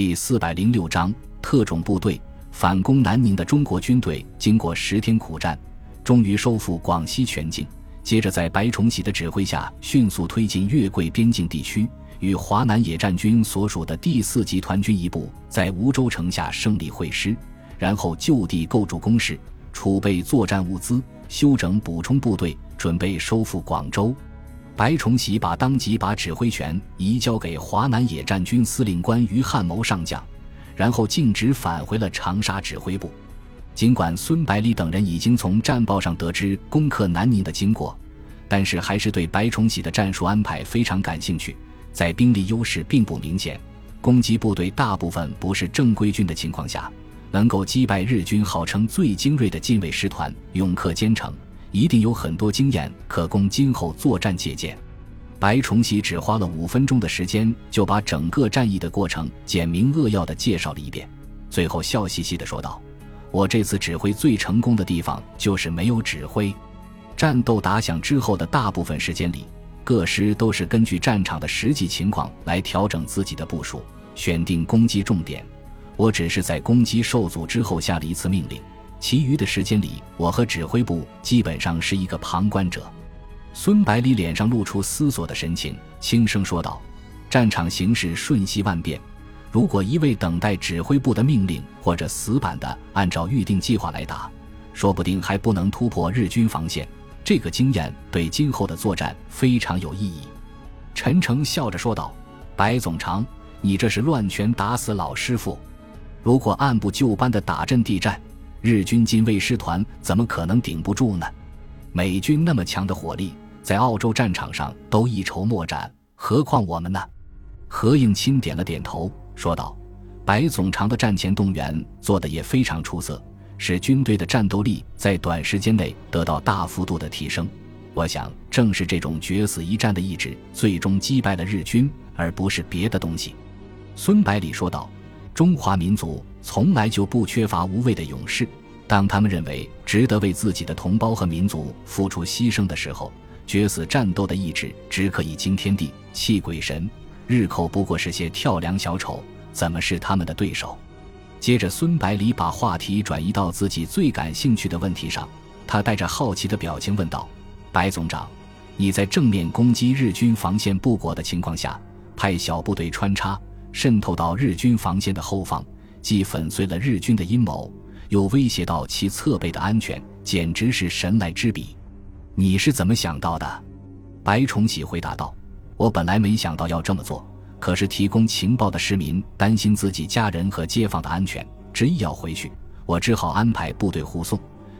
第四百零六章特种部队反攻南宁的中国军队，经过十天苦战，终于收复广西全境。接着，在白崇禧的指挥下，迅速推进粤桂边境地区，与华南野战军所属的第四集团军一部在梧州城下胜利会师，然后就地构筑工事，储备作战物资，休整补充部队，准备收复广州。白崇禧把当即把指挥权移交给华南野战军司令官于汉谋上将，然后径直返回了长沙指挥部。尽管孙百里等人已经从战报上得知攻克南宁的经过，但是还是对白崇禧的战术安排非常感兴趣。在兵力优势并不明显、攻击部队大部分不是正规军的情况下，能够击败日军号称最精锐的近卫师团永克坚城。一定有很多经验可供今后作战借鉴。白崇禧只花了五分钟的时间，就把整个战役的过程简明扼要的介绍了一遍，最后笑嘻嘻的说道：“我这次指挥最成功的地方，就是没有指挥。战斗打响之后的大部分时间里，各师都是根据战场的实际情况来调整自己的部署，选定攻击重点。我只是在攻击受阻之后下了一次命令。”其余的时间里，我和指挥部基本上是一个旁观者。孙百里脸上露出思索的神情，轻声说道：“战场形势瞬息万变，如果一味等待指挥部的命令，或者死板的按照预定计划来打，说不定还不能突破日军防线。这个经验对今后的作战非常有意义。”陈诚笑着说道：“白总长，你这是乱拳打死老师傅。如果按部就班的打阵地战。”日军近卫师团怎么可能顶不住呢？美军那么强的火力，在澳洲战场上都一筹莫展，何况我们呢？何应钦点了点头，说道：“白总长的战前动员做得也非常出色，使军队的战斗力在短时间内得到大幅度的提升。我想，正是这种决死一战的意志，最终击败了日军，而不是别的东西。”孙百里说道：“中华民族。”从来就不缺乏无畏的勇士。当他们认为值得为自己的同胞和民族付出牺牲的时候，决死战斗的意志只可以惊天地、泣鬼神。日寇不过是些跳梁小丑，怎么是他们的对手？接着，孙百里把话题转移到自己最感兴趣的问题上，他带着好奇的表情问道：“白总长，你在正面攻击日军防线不果的情况下，派小部队穿插渗透到日军防线的后方？”既粉碎了日军的阴谋，又威胁到其侧背的安全，简直是神来之笔。你是怎么想到的？白崇禧回答道：“我本来没想到要这么做，可是提供情报的市民担心自己家人和街坊的安全，执意要回去，我只好安排部队护送，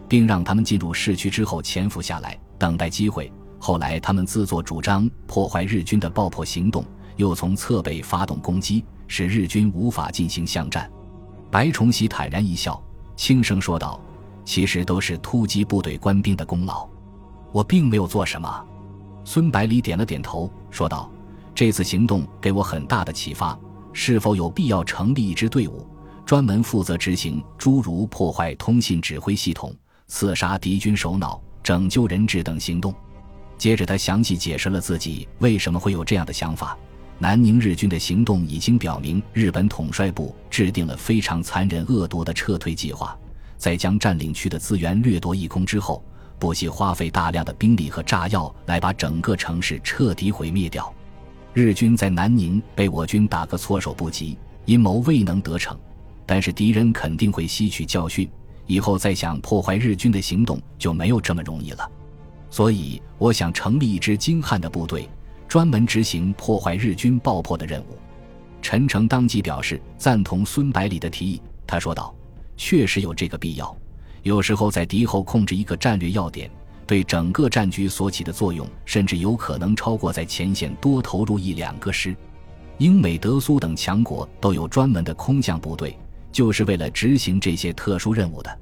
并让他们进入市区之后潜伏下来，等待机会。后来他们自作主张破坏日军的爆破行动，又从侧背发动攻击，使日军无法进行巷战。”白崇禧坦然一笑，轻声说道：“其实都是突击部队官兵的功劳，我并没有做什么。”孙百里点了点头，说道：“这次行动给我很大的启发，是否有必要成立一支队伍，专门负责执行诸如破坏通信指挥系统、刺杀敌军首脑、拯救人质等行动？”接着，他详细解释了自己为什么会有这样的想法。南宁日军的行动已经表明，日本统帅部制定了非常残忍恶毒的撤退计划。在将占领区的资源掠夺一空之后，不惜花费大量的兵力和炸药来把整个城市彻底毁灭掉。日军在南宁被我军打个措手不及，阴谋未能得逞。但是敌人肯定会吸取教训，以后再想破坏日军的行动就没有这么容易了。所以，我想成立一支精悍的部队。专门执行破坏日军爆破的任务，陈诚当即表示赞同孙百里的提议。他说道：“确实有这个必要。有时候在敌后控制一个战略要点，对整个战局所起的作用，甚至有可能超过在前线多投入一两个师。英美德苏等强国都有专门的空降部队，就是为了执行这些特殊任务的。”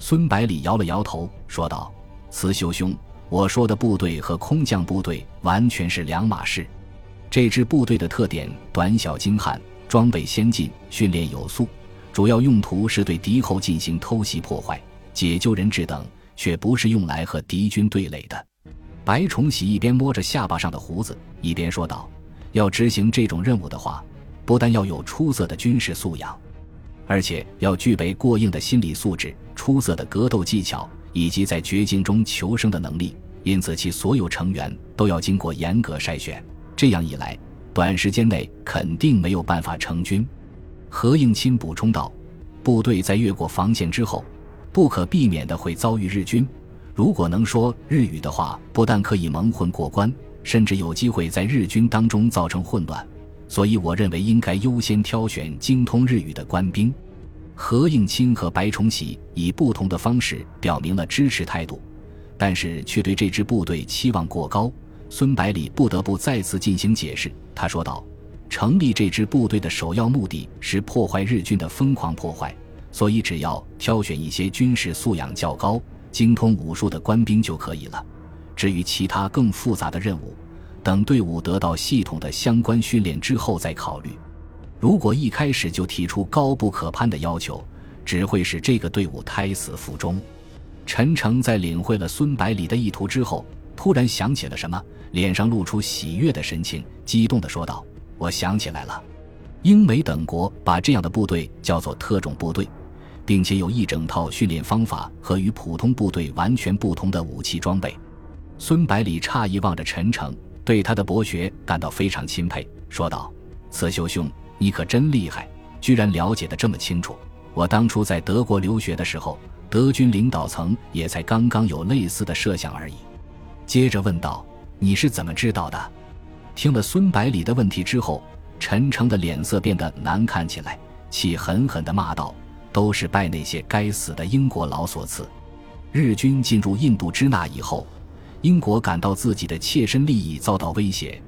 孙百里摇了摇头，说道：“慈修兄。”我说的部队和空降部队完全是两码事。这支部队的特点：短小精悍，装备先进，训练有素，主要用途是对敌后进行偷袭、破坏、解救人质等，却不是用来和敌军对垒的。白崇禧一边摸着下巴上的胡子，一边说道：“要执行这种任务的话，不但要有出色的军事素养，而且要具备过硬的心理素质、出色的格斗技巧以及在绝境中求生的能力。因此，其所有成员都要经过严格筛选。这样一来，短时间内肯定没有办法成军。何应钦补充道：“部队在越过防线之后，不可避免的会遭遇日军。如果能说日语的话，不但可以蒙混过关，甚至有机会在日军当中造成混乱。所以，我认为应该优先挑选精通日语的官兵。”何应钦和白崇禧以不同的方式表明了支持态度。但是却对这支部队期望过高，孙百里不得不再次进行解释。他说道：“成立这支部队的首要目的是破坏日军的疯狂破坏，所以只要挑选一些军事素养较高、精通武术的官兵就可以了。至于其他更复杂的任务，等队伍得到系统的相关训练之后再考虑。如果一开始就提出高不可攀的要求，只会使这个队伍胎死腹中。”陈诚在领会了孙百里的意图之后，突然想起了什么，脸上露出喜悦的神情，激动地说道：“我想起来了，英美等国把这样的部队叫做特种部队，并且有一整套训练方法和与普通部队完全不同的武器装备。”孙百里诧异望着陈诚，对他的博学感到非常钦佩，说道：“慈修兄，你可真厉害，居然了解得这么清楚。我当初在德国留学的时候。”德军领导层也才刚刚有类似的设想而已。接着问道：“你是怎么知道的？”听了孙百里的问题之后，陈诚的脸色变得难看起来，气狠狠地骂道：“都是拜那些该死的英国佬所赐！日军进入印度支那以后，英国感到自己的切身利益遭到威胁，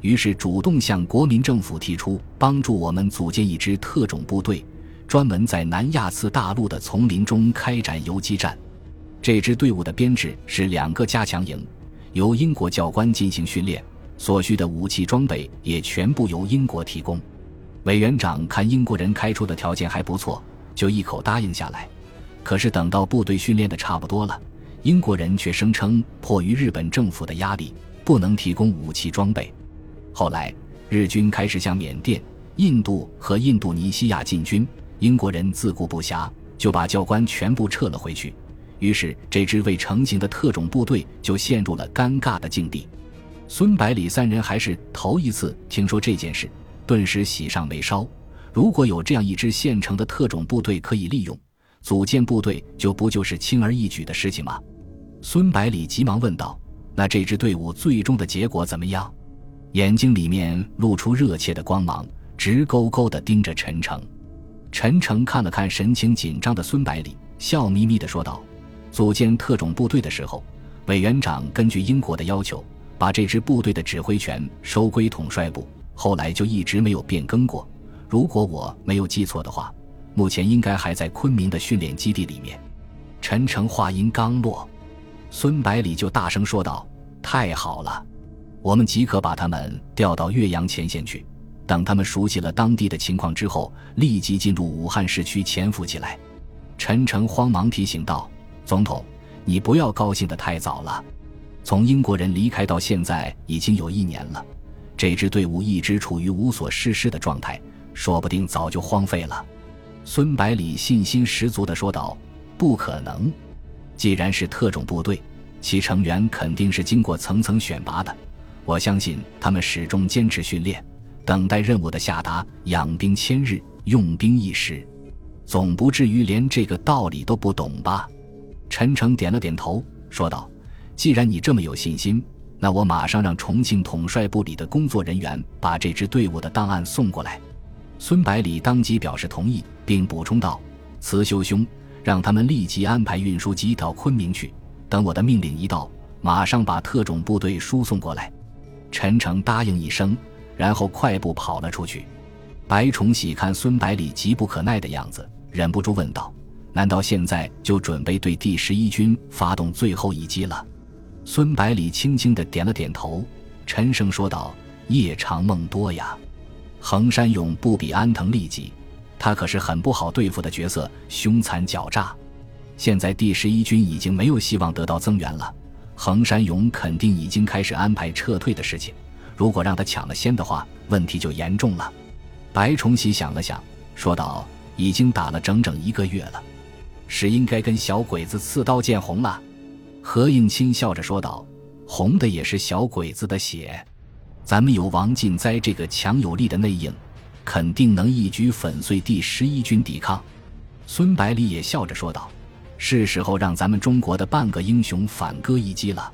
于是主动向国民政府提出帮助我们组建一支特种部队。”专门在南亚次大陆的丛林中开展游击战。这支队伍的编制是两个加强营，由英国教官进行训练，所需的武器装备也全部由英国提供。委员长看英国人开出的条件还不错，就一口答应下来。可是等到部队训练的差不多了，英国人却声称迫于日本政府的压力，不能提供武器装备。后来日军开始向缅甸、印度和印度尼西亚进军。英国人自顾不暇，就把教官全部撤了回去。于是，这支未成型的特种部队就陷入了尴尬的境地。孙百里三人还是头一次听说这件事，顿时喜上眉梢。如果有这样一支现成的特种部队可以利用，组建部队就不就是轻而易举的事情吗？孙百里急忙问道：“那这支队伍最终的结果怎么样？”眼睛里面露出热切的光芒，直勾勾地盯着陈诚。陈诚看了看神情紧张的孙百里，笑眯眯地说道：“组建特种部队的时候，委员长根据英国的要求，把这支部队的指挥权收归统帅部，后来就一直没有变更过。如果我没有记错的话，目前应该还在昆明的训练基地里面。”陈诚话音刚落，孙百里就大声说道：“太好了，我们即可把他们调到岳阳前线去。”等他们熟悉了当地的情况之后，立即进入武汉市区潜伏起来。陈诚慌忙提醒道：“总统，你不要高兴得太早了。从英国人离开到现在已经有一年了，这支队伍一直处于无所事事的状态，说不定早就荒废了。”孙百里信心十足地说道：“不可能，既然是特种部队，其成员肯定是经过层层选拔的。我相信他们始终坚持训练。”等待任务的下达，养兵千日，用兵一时，总不至于连这个道理都不懂吧？陈诚点了点头，说道：“既然你这么有信心，那我马上让重庆统帅部里的工作人员把这支队伍的档案送过来。”孙百里当即表示同意，并补充道：“慈修兄，让他们立即安排运输机到昆明去，等我的命令一到，马上把特种部队输送过来。”陈诚答应一声。然后快步跑了出去。白崇禧看孙百里急不可耐的样子，忍不住问道：“难道现在就准备对第十一军发动最后一击了？”孙百里轻轻的点了点头，沉声说道：“夜长梦多呀。横山勇不比安藤利己，他可是很不好对付的角色，凶残狡诈。现在第十一军已经没有希望得到增援了，横山勇肯定已经开始安排撤退的事情。”如果让他抢了先的话，问题就严重了。白崇禧想了想，说道：“已经打了整整一个月了，是应该跟小鬼子刺刀见红了。”何应钦笑着说道：“红的也是小鬼子的血，咱们有王进哉这个强有力的内应，肯定能一举粉碎第十一军抵抗。”孙百里也笑着说道：“是时候让咱们中国的半个英雄反戈一击了。”